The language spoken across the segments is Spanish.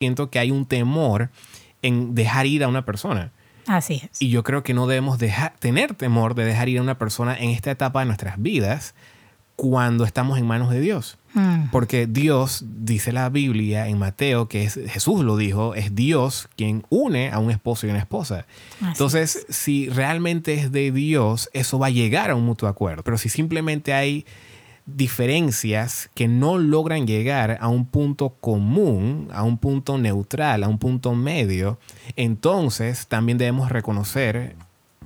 siento que hay un temor en dejar ir a una persona. Así es. Y yo creo que no debemos dejar, tener temor de dejar ir a una persona en esta etapa de nuestras vidas cuando estamos en manos de Dios. Mm. Porque Dios, dice la Biblia en Mateo, que es, Jesús lo dijo, es Dios quien une a un esposo y una esposa. Así Entonces, si realmente es de Dios, eso va a llegar a un mutuo acuerdo. Pero si simplemente hay diferencias que no logran llegar a un punto común, a un punto neutral, a un punto medio, entonces también debemos reconocer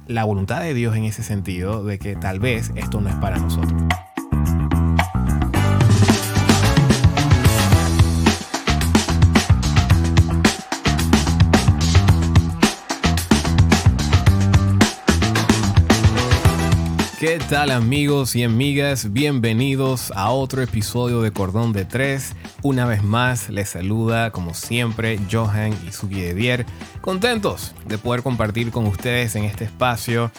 la voluntad de Dios en ese sentido de que tal vez esto no es para nosotros. ¿Qué tal amigos y amigas? Bienvenidos a otro episodio de Cordón de Tres. Una vez más les saluda como siempre Johan y Suki de Dier. Contentos de poder compartir con ustedes en este espacio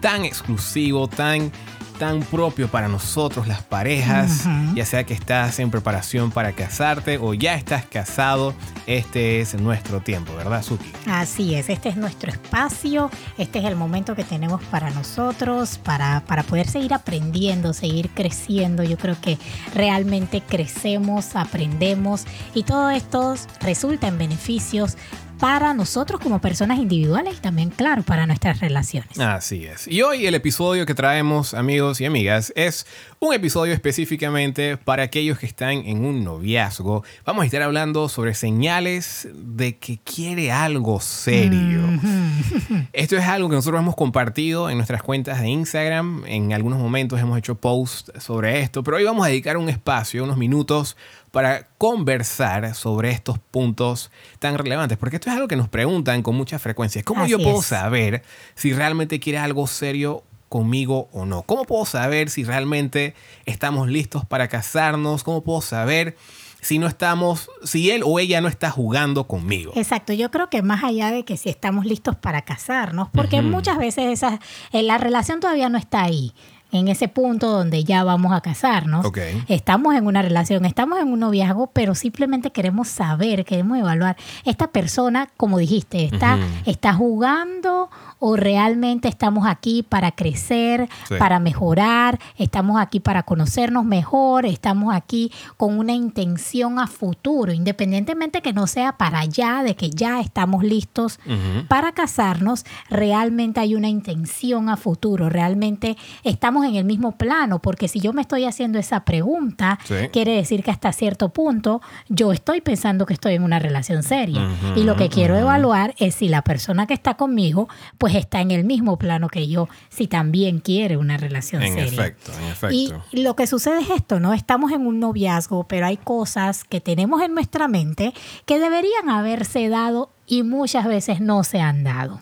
tan exclusivo, tan tan propio para nosotros las parejas, ya sea que estás en preparación para casarte o ya estás casado, este es nuestro tiempo, ¿verdad, Suki? Así es, este es nuestro espacio, este es el momento que tenemos para nosotros, para, para poder seguir aprendiendo, seguir creciendo. Yo creo que realmente crecemos, aprendemos y todo esto resulta en beneficios para nosotros como personas individuales y también, claro, para nuestras relaciones. Así es. Y hoy el episodio que traemos, amigos y amigas, es un episodio específicamente para aquellos que están en un noviazgo. Vamos a estar hablando sobre señales de que quiere algo serio. Ujú. Esto es algo que nosotros hemos compartido en nuestras cuentas de Instagram. En algunos momentos hemos hecho posts sobre esto, pero hoy vamos a dedicar un espacio, unos minutos para conversar sobre estos puntos tan relevantes, porque esto es algo que nos preguntan con mucha frecuencia. ¿Cómo yo puedo es. saber si realmente quiere algo serio conmigo o no? ¿Cómo puedo saber si realmente estamos listos para casarnos? ¿Cómo puedo saber si no estamos, si él o ella no está jugando conmigo? Exacto, yo creo que más allá de que si estamos listos para casarnos, porque muchas veces esa, eh, la relación todavía no está ahí, en ese punto donde ya vamos a casarnos. Estamos en una relación, estamos en un noviazgo, pero simplemente queremos saber, queremos evaluar. Esta persona, como dijiste, está, está jugando o realmente estamos aquí para crecer, Sí. para mejorar, estamos aquí para conocernos mejor, estamos aquí con una intención a futuro, independientemente que no sea para allá, de que ya estamos listos para casarnos, realmente hay una intención a futuro, realmente estamos en el mismo plano, porque si yo me estoy haciendo esa pregunta, Sí. quiere decir que hasta cierto punto yo estoy pensando que estoy en una relación seria. Y lo que quiero evaluar es si la persona que está conmigo, pues está en el mismo plano que yo, si también quiere una relación En seria. efecto, en efecto. Y lo que sucede es esto, ¿no? Estamos en un noviazgo, pero hay cosas que tenemos en nuestra mente que deberían haberse dado y muchas veces no se han dado.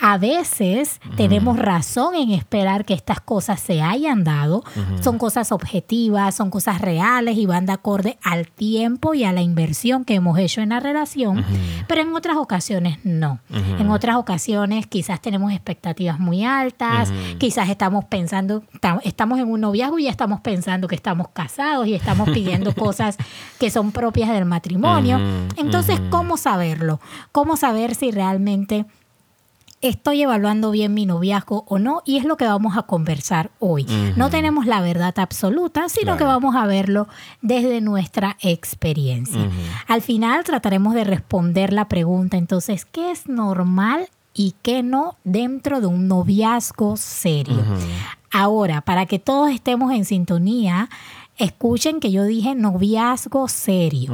A veces tenemos razón en esperar que estas cosas se hayan dado. Son cosas objetivas, son cosas reales y van de acorde al tiempo y a la inversión que hemos hecho en la relación. Pero en otras ocasiones no. En otras ocasiones quizás tenemos expectativas muy altas, quizás estamos pensando, ta- estamos en un noviazgo y ya estamos pensando que estamos casados y estamos pidiendo cosas que son propias del matrimonio. Entonces. ¿cómo saberlo? ¿Cómo saber si realmente estoy evaluando bien mi noviazgo o no? Y es lo que vamos a conversar hoy. No tenemos la verdad absoluta, sino Claro. que vamos a verlo desde nuestra experiencia. Al final trataremos de responder la pregunta, entonces, ¿qué es normal y qué no dentro de un noviazgo serio? Ahora, para que todos estemos en sintonía, escuchen que yo dije noviazgo serio.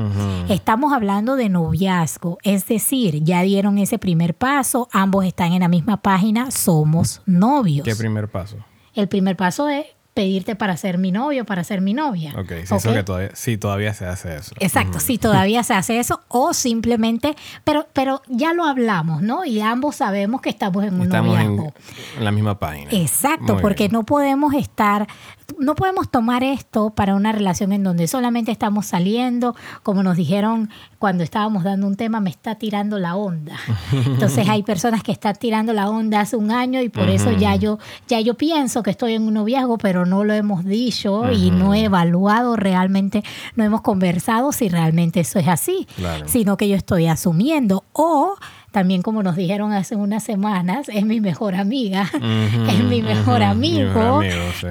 Estamos hablando de noviazgo, es decir, ya dieron ese primer paso, ambos están en la misma página, somos novios. ¿Qué primer paso? El primer paso es pedirte para ser mi novio, para ser mi novia. Ok, sí, eso ¿Ok? que todavía, sí, todavía se hace eso. Exacto, si todavía se hace eso o simplemente, pero, pero ya lo hablamos, ¿no? Y ambos sabemos que estamos en un Estamos en, noviazgo. en la misma página. Exacto, Muy porque bien. no podemos estar no podemos tomar esto para una relación en donde solamente estamos saliendo, como nos dijeron cuando estábamos dando un tema, me está tirando la onda. Entonces hay personas que están tirando la onda hace un año y por eso ya yo, ya yo pienso que estoy en un noviazgo, pero no lo hemos dicho y no he evaluado realmente, no hemos conversado si realmente eso es así, sino que yo estoy asumiendo. O también como nos dijeron hace unas semanas, es mi mejor amiga, es mi mejor amigo,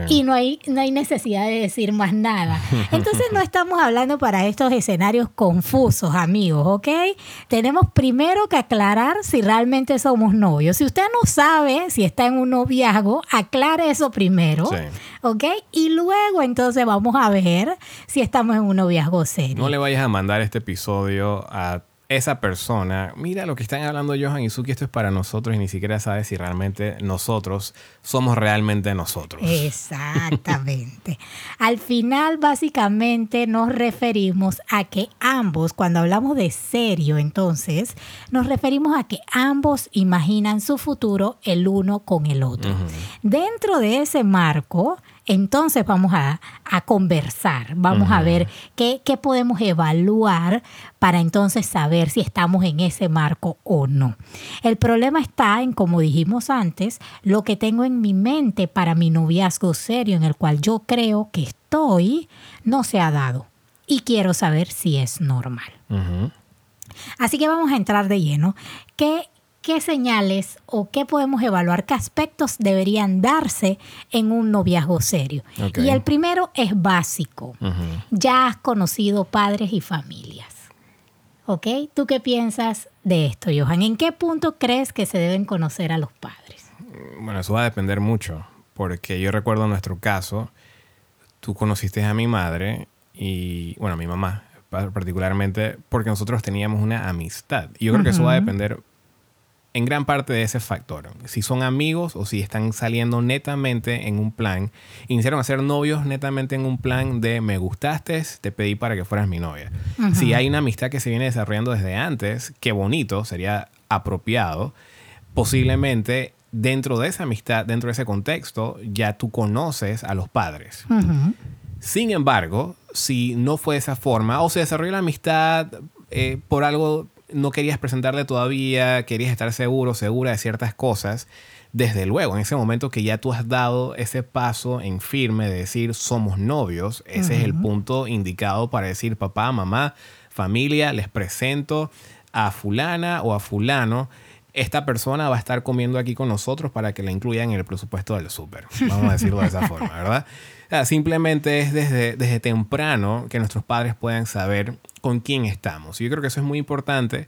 y no hay, no hay necesidad de decir más nada. Entonces no estamos hablando para estos escenarios confusos, amigos, ¿ok? Tenemos primero que aclarar si realmente somos novios. Si usted no sabe si está en un noviazgo, aclare eso primero, ¿ok? Y luego entonces vamos a ver si estamos en un noviazgo serio. No le vayas a mandar este episodio a esa persona, mira lo que están hablando Johan y Suki, esto es para nosotros y ni siquiera sabe si realmente nosotros somos realmente nosotros. Exactamente. Al final, básicamente, nos referimos a que ambos, cuando hablamos de serio, entonces, nos referimos a que ambos imaginan su futuro el uno con el otro. Dentro de ese marco, entonces vamos a, conversar, vamos a ver qué, qué, podemos evaluar para entonces saber si estamos en ese marco o no. El problema está en, como dijimos antes, lo que tengo en mi mente para mi noviazgo serio en el cual yo creo que estoy, no se ha dado. Y quiero saber si es normal. Así que vamos a entrar de lleno. ¿Qué qué señales o qué podemos evaluar, qué aspectos deberían darse en un noviazgo serio. Y el primero es básico. Ya has conocido padres y familias. ¿Ok? ¿Tú qué piensas de esto, Johan? ¿En qué punto crees que se deben conocer a los padres? Bueno, eso va a depender mucho, porque yo recuerdo nuestro caso, tú conociste a mi madre y, bueno, a mi mamá particularmente, porque nosotros teníamos una amistad. Y yo creo que eso va a depender en gran parte de ese factor. Si son amigos o si están saliendo netamente en un plan, iniciaron a ser novios netamente en un plan de me gustaste, te pedí para que fueras mi novia. Si hay una amistad que se viene desarrollando desde antes, qué bonito, sería apropiado. Posiblemente dentro de esa amistad, dentro de ese contexto, ya tú conoces a los padres. Sin embargo, si no fue de esa forma o se desarrolló la amistad eh, por algo no querías presentarle todavía, querías estar seguro, segura de ciertas cosas, desde luego, en ese momento que ya tú has dado ese paso en firme de decir somos novios, ese es el punto indicado para decir papá, mamá, familia, les presento a fulana o a fulano. Esta persona va a estar comiendo aquí con nosotros para que la incluyan en el presupuesto del súper. Vamos a decirlo de esa forma, ¿verdad? simplemente es desde, desde temprano que nuestros padres puedan saber con quién estamos. Y yo creo que eso es muy importante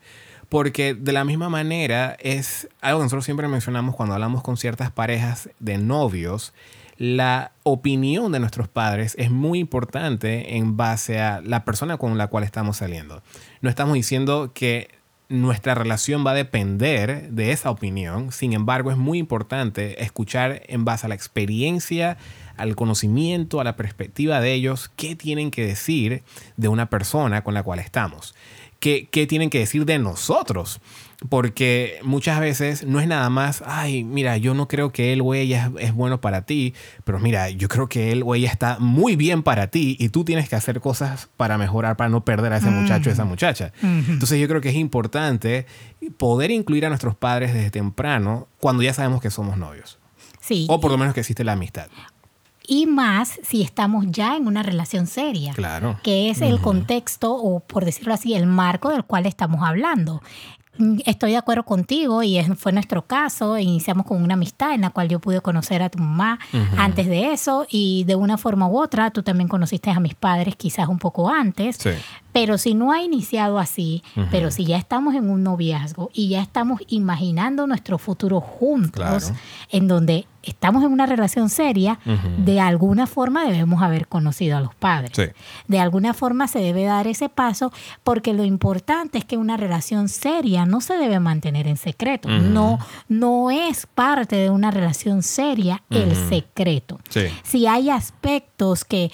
porque de la misma manera es algo que nosotros siempre mencionamos cuando hablamos con ciertas parejas de novios. La opinión de nuestros padres es muy importante en base a la persona con la cual estamos saliendo. No estamos diciendo que nuestra relación va a depender de esa opinión. Sin embargo, es muy importante escuchar en base a la experiencia al conocimiento, a la perspectiva de ellos, qué tienen que decir de una persona con la cual estamos. ¿Qué, qué tienen que decir de nosotros? Porque muchas veces no es nada más, ay, mira, yo no creo que él o ella es, bueno para ti, pero mira, yo creo que él o ella está muy bien para ti y tú tienes que hacer cosas para mejorar, para no perder a ese muchacho o esa muchacha. Entonces yo creo que es importante poder incluir a nuestros padres desde temprano cuando ya sabemos que somos novios. Sí. O por lo menos que existe la amistad y más si estamos ya en una relación seria. Claro. Que es el contexto o, por decirlo así, el marco del cual estamos hablando. Estoy de acuerdo contigo y fue nuestro caso. Iniciamos con una amistad en la cual yo pude conocer a tu mamá antes de eso y de una forma u otra tú también conociste a mis padres quizás un poco antes. Pero si no ha iniciado así, pero si ya estamos en un noviazgo y ya estamos imaginando nuestro futuro juntos, en donde estamos en una relación seria, de alguna forma debemos haber conocido a los padres. De alguna forma se debe dar ese paso porque lo importante es que una relación seria no se debe mantener en secreto. No, no es parte de una relación seria el secreto. Si hay aspectos que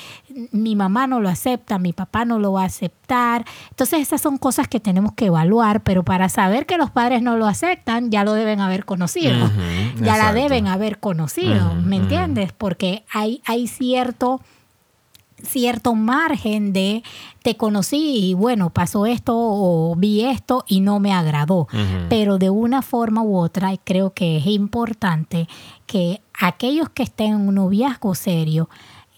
mi mamá no lo acepta, mi papá no lo va a aceptar. Entonces esas son cosas que tenemos que evaluar, pero para saber que los padres no lo aceptan, ya lo deben haber conocido, ya la deben haber conocido, ¿me entiendes? Porque hay, hay cierto cierto margen de te conocí y bueno, pasó esto o vi esto y no me agradó. Pero de una forma u otra, creo que es importante que aquellos que estén en un noviazgo serio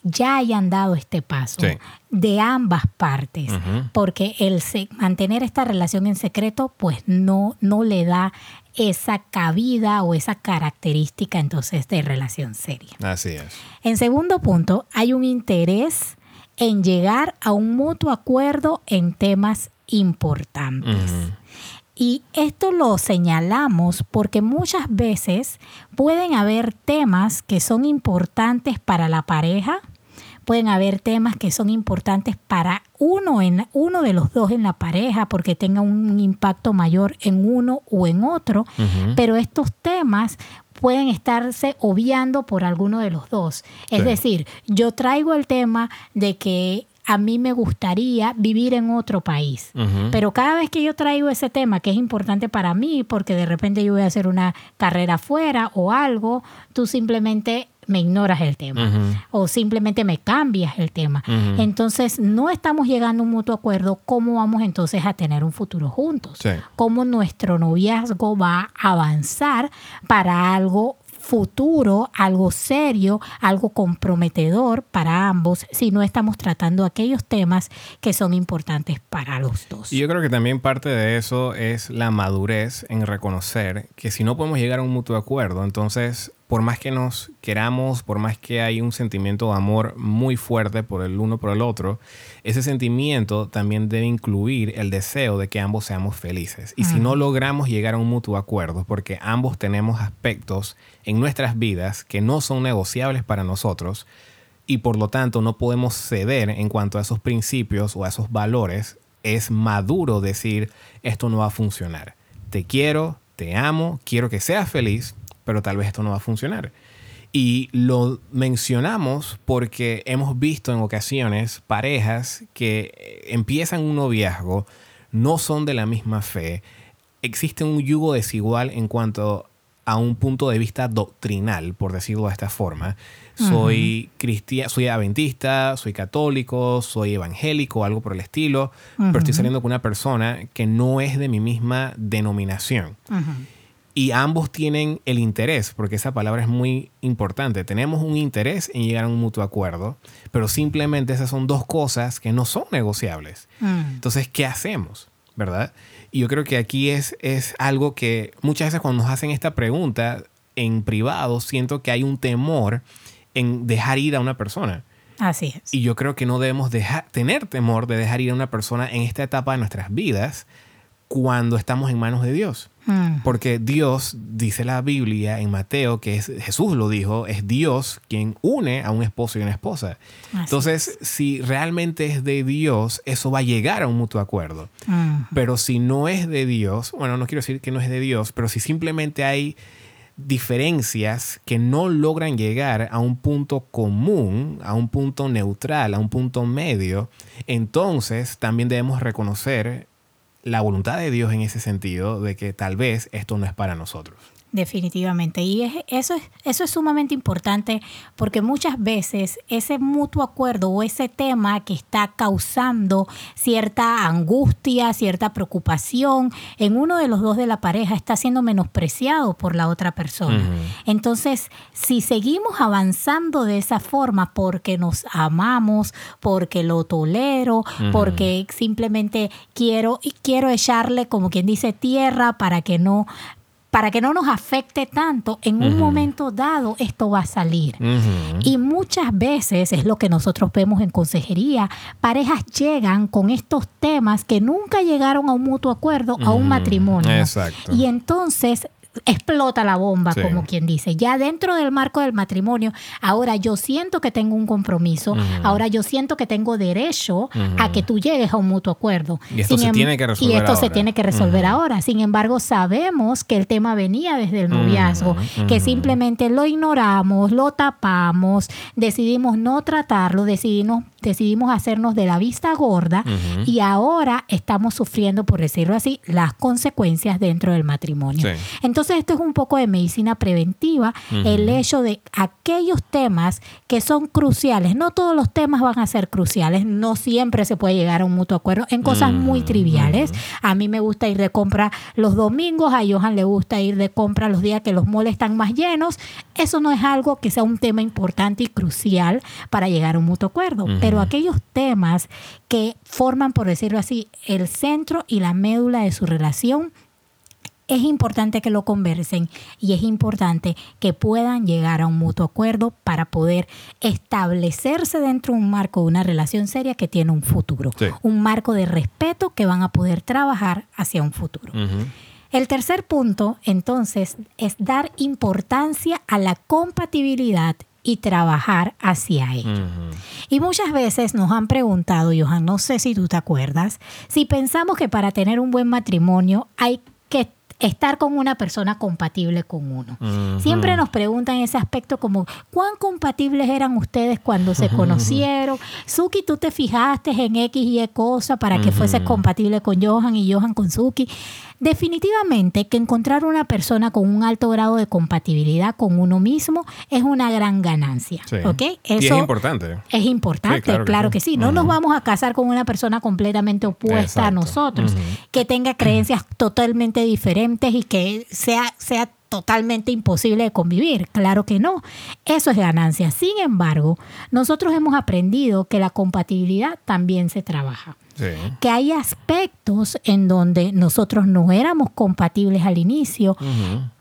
ya hayan dado este paso Sí. de ambas partes, porque el se- mantener esta relación en secreto pues no, no le da esa cabida o esa característica entonces de relación seria. Así es. En segundo punto, hay un interés en llegar a un mutuo acuerdo en temas importantes. Y esto lo señalamos porque muchas veces pueden haber temas que son importantes para la pareja, pueden haber temas que son importantes para uno, en, uno de los dos en la pareja porque tenga un impacto mayor en uno o en otro, pero estos temas pueden estarse obviando por alguno de los dos. Es Sí. decir, yo traigo el tema de que a mí me gustaría vivir en otro país. Pero cada vez que yo traigo ese tema que es importante para mí, porque de repente yo voy a hacer una carrera afuera o algo, tú simplemente me ignoras el tema o simplemente me cambias el tema. Entonces no estamos llegando a un mutuo acuerdo cómo vamos entonces a tener un futuro juntos, Sí. cómo nuestro noviazgo va a avanzar para algo futuro, algo serio, algo comprometedor para ambos, si no estamos tratando aquellos temas que son importantes para los dos. Y yo creo que también parte de eso es la madurez en reconocer que si no podemos llegar a un mutuo acuerdo, entonces por más que nos queramos, por más que hay un sentimiento de amor muy fuerte por el uno por el otro, ese sentimiento también debe incluir el deseo de que ambos seamos felices. Y si no logramos llegar a un mutuo acuerdo, porque ambos tenemos aspectos en nuestras vidas que no son negociables para nosotros, y por lo tanto no podemos ceder en cuanto a esos principios o a esos valores, es maduro decir esto no va a funcionar. Te quiero, te amo, quiero que seas feliz, pero tal vez esto no va a funcionar. Y lo mencionamos porque hemos visto en ocasiones parejas que eh, empiezan un noviazgo, no son de la misma fe, existe un yugo desigual en cuanto a un punto de vista doctrinal, por decirlo de esta forma. Soy cristiano, soy adventista, soy católico, soy evangélico, algo por el estilo, pero estoy saliendo con una persona que no es de mi misma denominación. Y ambos tienen el interés, porque esa palabra es muy importante. Tenemos un interés en llegar a un mutuo acuerdo, pero simplemente esas son dos cosas que no son negociables. Mm. Entonces, ¿qué hacemos? ¿Verdad? Y yo creo que aquí es, es algo que muchas veces cuando nos hacen esta pregunta en privado, siento que hay un temor en dejar ir a una persona. Así es. Y yo creo que no debemos dejar, tener temor de dejar ir a una persona en esta etapa de nuestras vidas cuando estamos en manos de Dios. Mm. Porque Dios, dice la Biblia en Mateo, que es, Jesús lo dijo, es Dios quien une a un esposo y una esposa. Así Entonces, si realmente es de Dios, eso va a llegar a un mutuo acuerdo. Mm. Pero si no es de Dios, bueno, no quiero decir que no es de Dios, pero si simplemente hay diferencias que no logran llegar a un punto común, a un punto neutral, a un punto medio, entonces también debemos reconocer la voluntad de Dios en ese sentido de que tal vez esto no es para nosotros. Definitivamente. Y es- eso, es, eso es sumamente importante porque muchas veces ese mutuo acuerdo o ese tema que está causando cierta angustia, cierta preocupación en uno de los dos de la pareja está siendo menospreciado por la otra persona. Entonces, si seguimos avanzando de esa forma porque nos amamos, porque lo tolero, porque simplemente quiero y quiero echarle como quien dice tierra para que no para que no nos afecte tanto, en un momento dado esto va a salir. Y muchas veces es lo que nosotros vemos en consejería, parejas llegan con estos temas que nunca llegaron a un mutuo acuerdo, a un matrimonio. Exacto. Y entonces explota la bomba, como quien dice. Ya dentro del marco del matrimonio, ahora yo siento que tengo un compromiso, ahora yo siento que tengo derecho a que tú llegues a un mutuo acuerdo. Y esto se em- tiene que resolver Y esto se ahora. tiene que resolver ahora. Sin embargo, sabemos que el tema venía desde el noviazgo, que simplemente lo ignoramos, lo tapamos, decidimos no tratarlo, decidimos, decidimos hacernos de la vista gorda y ahora estamos sufriendo, por decirlo así, las consecuencias dentro del matrimonio. Sí. Entonces, esto es un poco de medicina preventiva, el hecho de aquellos temas que son cruciales. No todos los temas van a ser cruciales, no siempre se puede llegar a un mutuo acuerdo en cosas muy triviales. A mí me gusta ir de compra los domingos, a Johan le gusta ir de compra los días que los moles están más llenos. Eso no es algo que sea un tema importante y crucial para llegar a un mutuo acuerdo. Pero aquellos temas que forman, por decirlo así, el centro y la médula de su relación, es importante que lo conversen y es importante que puedan llegar a un mutuo acuerdo para poder establecerse dentro de un marco de una relación seria que tiene un futuro, Sí. un marco de respeto que van a poder trabajar hacia un futuro. El tercer punto, entonces, es dar importancia a la compatibilidad y trabajar hacia ello. Y muchas veces nos han preguntado, Johan, no sé si tú te acuerdas, si pensamos que para tener un buen matrimonio hay estar con una persona compatible con uno. Siempre nos preguntan ese aspecto como, ¿cuán compatibles eran ustedes cuando se conocieron? Suki, ¿tú te fijaste en X y Y cosa para que fuese compatible con Johan y Johan con Suki? Definitivamente que encontrar una persona con un alto grado de compatibilidad con uno mismo es una gran ganancia. Sí. ¿Ok? y es importante. Es importante, Sí, claro claro, que que, sí. No nos vamos a casar con una persona completamente opuesta a nosotros, que tenga creencias totalmente diferentes y que sea, sea totalmente imposible de convivir. Claro que no. Eso es ganancia. Sin embargo, nosotros hemos aprendido que la compatibilidad también se trabaja Sí. que hay aspectos en donde nosotros no éramos compatibles al inicio.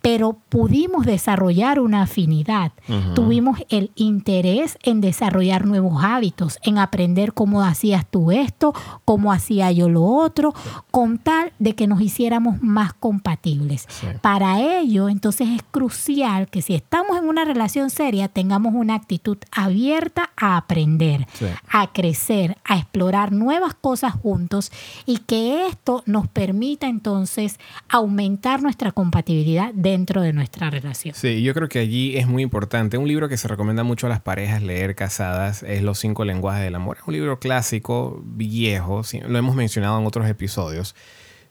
Pero pudimos desarrollar una afinidad. Tuvimos el interés en desarrollar nuevos hábitos, en aprender cómo hacías tú esto, cómo hacía yo lo otro, con tal de que nos hiciéramos más compatibles. Sí. Para ello, entonces es crucial que si estamos en una relación seria, tengamos una actitud abierta a aprender, Sí. a crecer, a explorar nuevas cosas juntos y que esto nos permita entonces aumentar nuestra compatibilidad dentro de nuestra relación. Sí, yo creo que allí es muy importante. Un libro que se recomienda mucho a las parejas leer casadas es Los cinco lenguajes del amor. Es un libro clásico, viejo, lo hemos mencionado en otros episodios.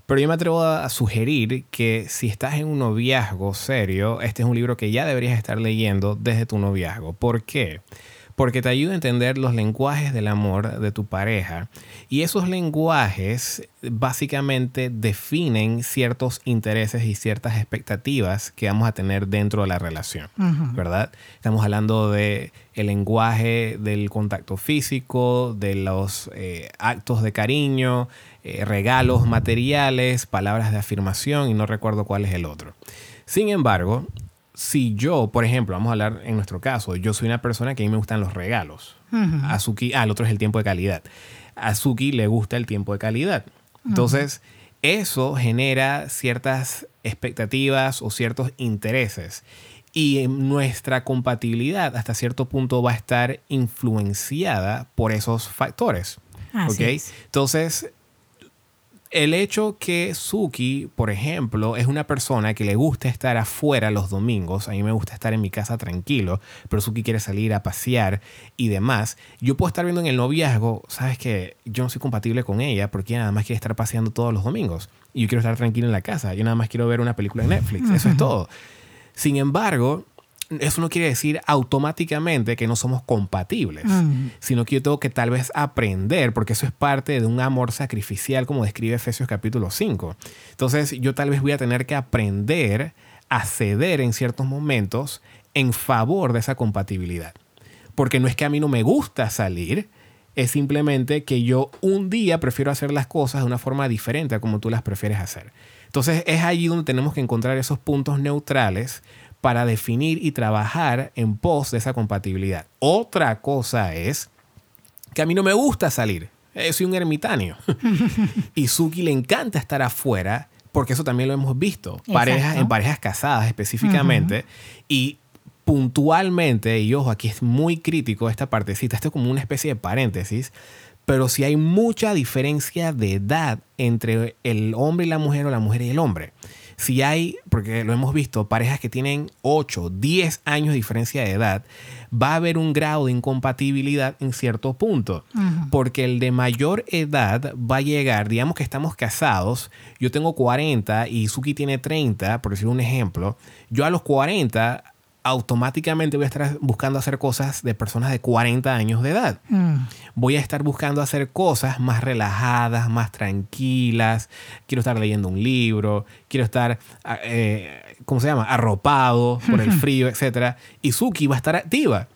Pero yo me atrevo a sugerir que si estás en un noviazgo serio, este es un libro que ya deberías estar leyendo desde tu noviazgo. ¿Por qué? Porque te ayuda a entender los lenguajes del amor de tu pareja. Y esos lenguajes básicamente definen ciertos intereses y ciertas expectativas que vamos a tener dentro de la relación. ¿Verdad? Estamos hablando de el lenguaje del contacto físico, de los eh, actos de cariño, eh, regalos materiales, palabras de afirmación y no recuerdo cuál es el otro. Sin embargo, si yo, por ejemplo, vamos a hablar en nuestro caso, yo soy una persona que a mí me gustan los regalos. A Suki, ah, el otro es el tiempo de calidad. A Suki le gusta el tiempo de calidad. Entonces, eso genera ciertas expectativas o ciertos intereses. Y nuestra compatibilidad hasta cierto punto va a estar influenciada por esos factores. Así es. Entonces, el hecho que Suki, por ejemplo, es una persona que le gusta estar afuera los domingos, a mí me gusta estar en mi casa tranquilo, pero Suki quiere salir a pasear y demás, yo puedo estar viendo en el noviazgo, sabes que yo no soy compatible con ella porque ella nada más quiere estar paseando todos los domingos. Y yo quiero estar tranquilo en la casa, yo nada más quiero ver una película en Netflix, eso es todo. Sin embargo, eso no quiere decir automáticamente que no somos compatibles, sino que yo tengo que tal vez aprender, porque eso es parte de un amor sacrificial, como describe Efesios capítulo 5. Entonces, yo tal vez voy a tener que aprender a ceder en ciertos momentos en favor de esa compatibilidad. Porque no es que a mí no me gusta salir, es simplemente que yo un día prefiero hacer las cosas de una forma diferente a como tú las prefieres hacer. Entonces es allí donde tenemos que encontrar esos puntos neutrales para definir y trabajar en pos de esa compatibilidad. Otra cosa es que a mí no me gusta salir. Eh, soy un ermitaño. y Suki le encanta estar afuera porque eso también lo hemos visto, parejas, en parejas casadas específicamente, y puntualmente, y ojo, aquí es muy crítico esta partecita, esto es como una especie de paréntesis, pero si hay mucha diferencia de edad entre el hombre y la mujer o la mujer y el hombre. Si hay, porque lo hemos visto, parejas que tienen 8, 10 años de diferencia de edad, va a haber un grado de incompatibilidad en cierto punto. Porque el de mayor edad va a llegar, digamos que estamos casados, yo tengo 40 y Suki tiene 30, por decir un ejemplo, yo a los 40 automáticamente voy a estar buscando hacer cosas de personas de 40 años de edad. Mm. Voy a estar buscando hacer cosas más relajadas, más tranquilas. Quiero estar leyendo un libro, quiero estar, ah, eh, ¿cómo se llama? Arropado por el frío, etc. Y Suki va a estar activa.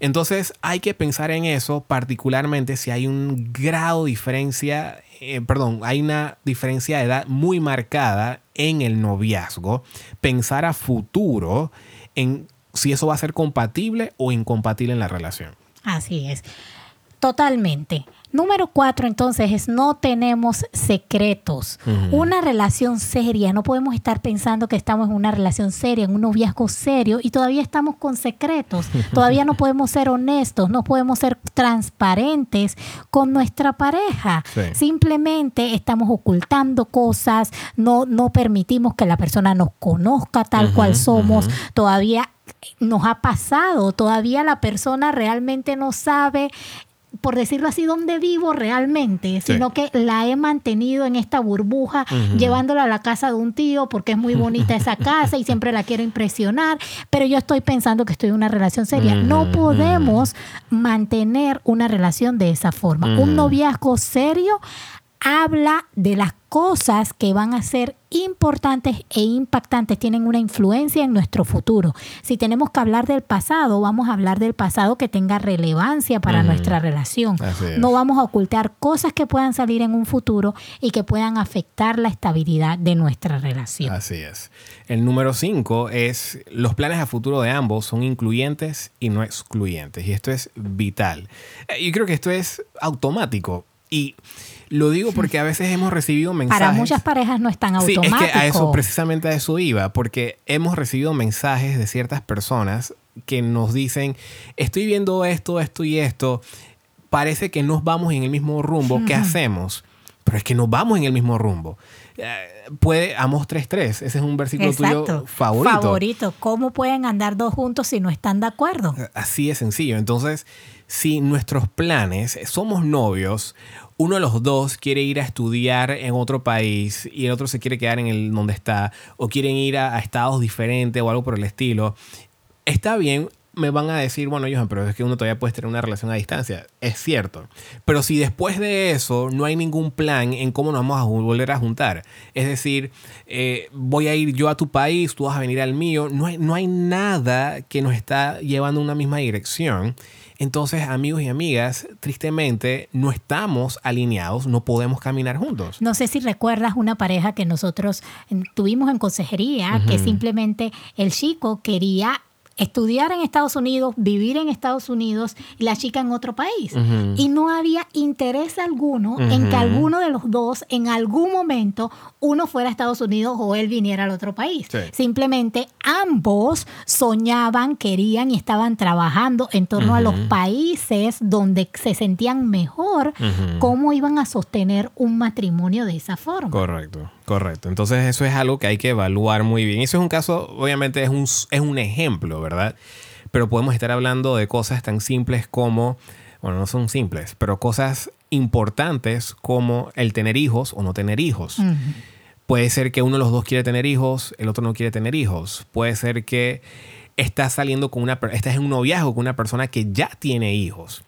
Entonces hay que pensar en eso, particularmente si hay un grado de diferencia, eh, perdón, hay una diferencia de edad muy marcada en el noviazgo. Pensar a futuro en si eso va a ser compatible o incompatible en la relación. Así es. Totalmente. Número cuatro, entonces, es no tenemos secretos. Una relación seria, no podemos estar pensando que estamos en una relación seria, en un noviazgo serio y todavía estamos con secretos. todavía no podemos ser honestos, no podemos ser transparentes con nuestra pareja. Simplemente estamos ocultando cosas, no, no permitimos que la persona nos conozca tal cual somos. Todavía nos ha pasado, todavía la persona realmente no sabe por decirlo así, dónde vivo realmente, sino que la he mantenido en esta burbuja, llevándola a la casa de un tío porque es muy bonita esa casa y siempre la quiero impresionar, pero yo estoy pensando que estoy en una relación seria. No podemos mantener una relación de esa forma. Un noviazgo serio habla de las cosas que van a ser importantes e impactantes, tienen una influencia en nuestro futuro. Si tenemos que hablar del pasado, vamos a hablar del pasado que tenga relevancia para nuestra relación. No vamos a ocultar cosas que puedan salir en un futuro y que puedan afectar la estabilidad de nuestra relación. Así es. El número cinco es los planes a futuro de ambos son incluyentes y no excluyentes. Y esto es vital. Eh, yo creo que esto es automático. Y lo digo porque a veces hemos recibido mensajes. Para muchas parejas no están automáticos. Sí, es que a eso, precisamente a eso iba, porque hemos recibido mensajes de ciertas personas que nos dicen, estoy viendo esto, esto y esto, parece que nos vamos en el mismo rumbo, ¿qué hacemos? Pero es que nos vamos en el mismo rumbo. Eh, puede, Amos 3.3, ese es un versículo tuyo favorito. Favorito. ¿Cómo pueden andar dos juntos si no están de acuerdo? Así es sencillo. Entonces, si nuestros planes, somos novios, uno de los dos quiere ir a estudiar en otro país y el otro se quiere quedar en el donde está, o quieren ir a, estados diferentes o algo por el estilo, está bien, me van a decir, bueno, Johan, pero es que uno todavía puede tener una relación a distancia. Es cierto. Pero si después de eso no hay ningún plan en cómo nos vamos a volver a juntar, es decir, eh, voy a ir yo a tu país, tú vas a venir al mío, no hay, no hay nada que nos está llevando en una misma dirección. Entonces, amigos y amigas, tristemente no estamos alineados, no podemos caminar juntos. No sé si recuerdas una pareja que nosotros tuvimos en consejería, que simplemente el chico quería estudiar en Estados Unidos, vivir en Estados Unidos y la chica en otro país. Y no había interés alguno en que alguno de los dos en algún momento uno fuera a Estados Unidos o él viniera al otro país. Simplemente ambos soñaban, querían y estaban trabajando en torno a los países donde se sentían mejor, cómo iban a sostener un matrimonio de esa forma. Correcto. Correcto. Entonces eso es algo que hay que evaluar muy bien. Eso es un caso, obviamente es un, es un ejemplo, ¿verdad? Pero podemos estar hablando de cosas tan simples como, bueno, no son simples, pero cosas importantes como el tener hijos o no tener hijos. Puede ser que uno de los dos quiere tener hijos, el otro no quiere tener hijos. Puede ser que estás saliendo con una, estás en un noviazgo con una persona que ya tiene hijos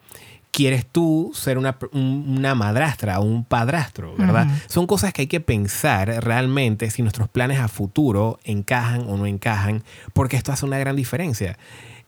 quieres tú ser una, una madrastra o un padrastro, ¿verdad? Son cosas que hay que pensar realmente si nuestros planes a futuro encajan o no encajan, porque esto hace una gran diferencia.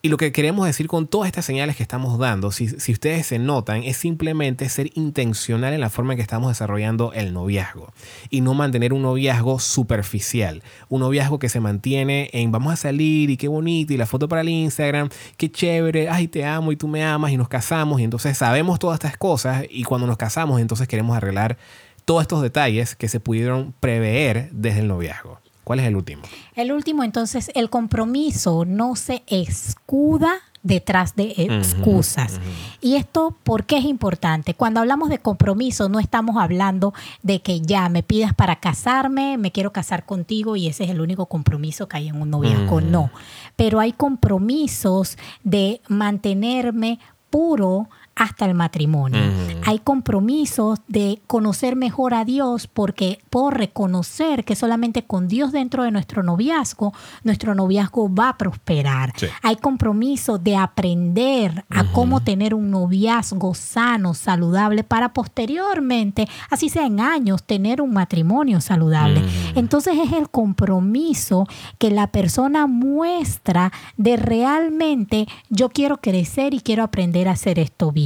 Y lo que queremos decir con todas estas señales que estamos dando, si, ustedes se notan, es simplemente ser intencional en la forma en que estamos desarrollando el noviazgo y no mantener un noviazgo superficial, un noviazgo que se mantiene en vamos a salir y qué bonito y la foto para el Instagram, qué chévere, ay te amo y tú me amas y nos casamos y entonces sabemos todas estas cosas y cuando nos casamos entonces queremos arreglar todos estos detalles que se pudieron prever desde el noviazgo. ¿Cuál es el último? El último, entonces, el compromiso no se escuda detrás de excusas. Y esto, ¿por qué es importante? Cuando hablamos de compromiso, no estamos hablando de que ya me pidas para casarme, me quiero casar contigo y ese es el único compromiso que hay en un noviazgo. No. Pero hay compromisos de mantenerme puro hasta el matrimonio. Hay compromisos de conocer mejor a Dios porque por reconocer que solamente con Dios dentro de nuestro noviazgo, nuestro noviazgo va a prosperar. Hay compromiso de aprender a cómo tener un noviazgo sano, saludable, para posteriormente, así sea en años, tener un matrimonio saludable. Entonces es el compromiso que la persona muestra de realmente yo quiero crecer y quiero aprender a hacer esto bien.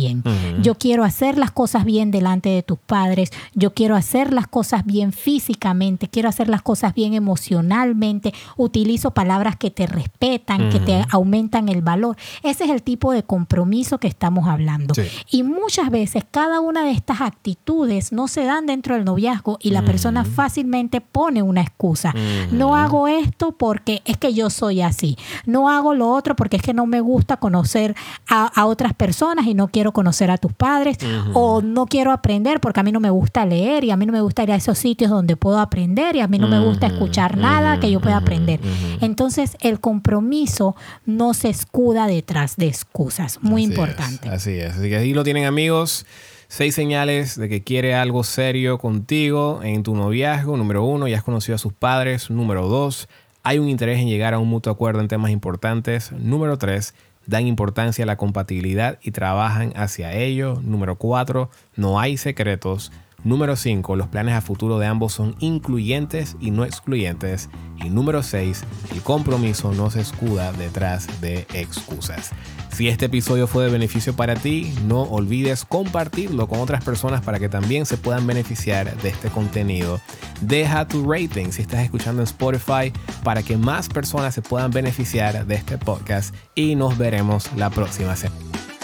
Yo quiero hacer las cosas bien delante de tus padres. Yo quiero hacer las cosas bien físicamente. Quiero hacer las cosas bien emocionalmente. Utilizo palabras que te respetan, que te aumentan el valor. Ese es el tipo de compromiso que estamos hablando. Y muchas veces cada una de estas actitudes no se dan dentro del noviazgo y la persona fácilmente pone una excusa. No hago esto porque es que yo soy así. No hago lo otro porque es que no me gusta conocer a, a otras personas y no quiero conocer a tus padres o no quiero aprender porque a mí no me gusta leer y a mí no me gusta ir a esos sitios donde puedo aprender y a mí no me gusta escuchar nada que yo pueda aprender. Entonces el compromiso no se escuda detrás de excusas. Muy importante. así es. Así que ahí lo tienen amigos. Seis señales de que quiere algo serio contigo en tu noviazgo. Número uno, ya has conocido a sus padres. Número dos, hay un interés en llegar a un mutuo acuerdo en temas importantes. Número tres, dan importancia a la compatibilidad y trabajan hacia ello. Número 4, no hay secretos. Número 5, los planes a futuro de ambos son incluyentes y no excluyentes. Y número 6, el compromiso no se escuda detrás de excusas. Si este episodio fue de beneficio para ti, no olvides compartirlo con otras personas para que también se puedan beneficiar de este contenido. Deja tu rating si estás escuchando en Spotify para que más personas se puedan beneficiar de este podcast y nos veremos la próxima semana.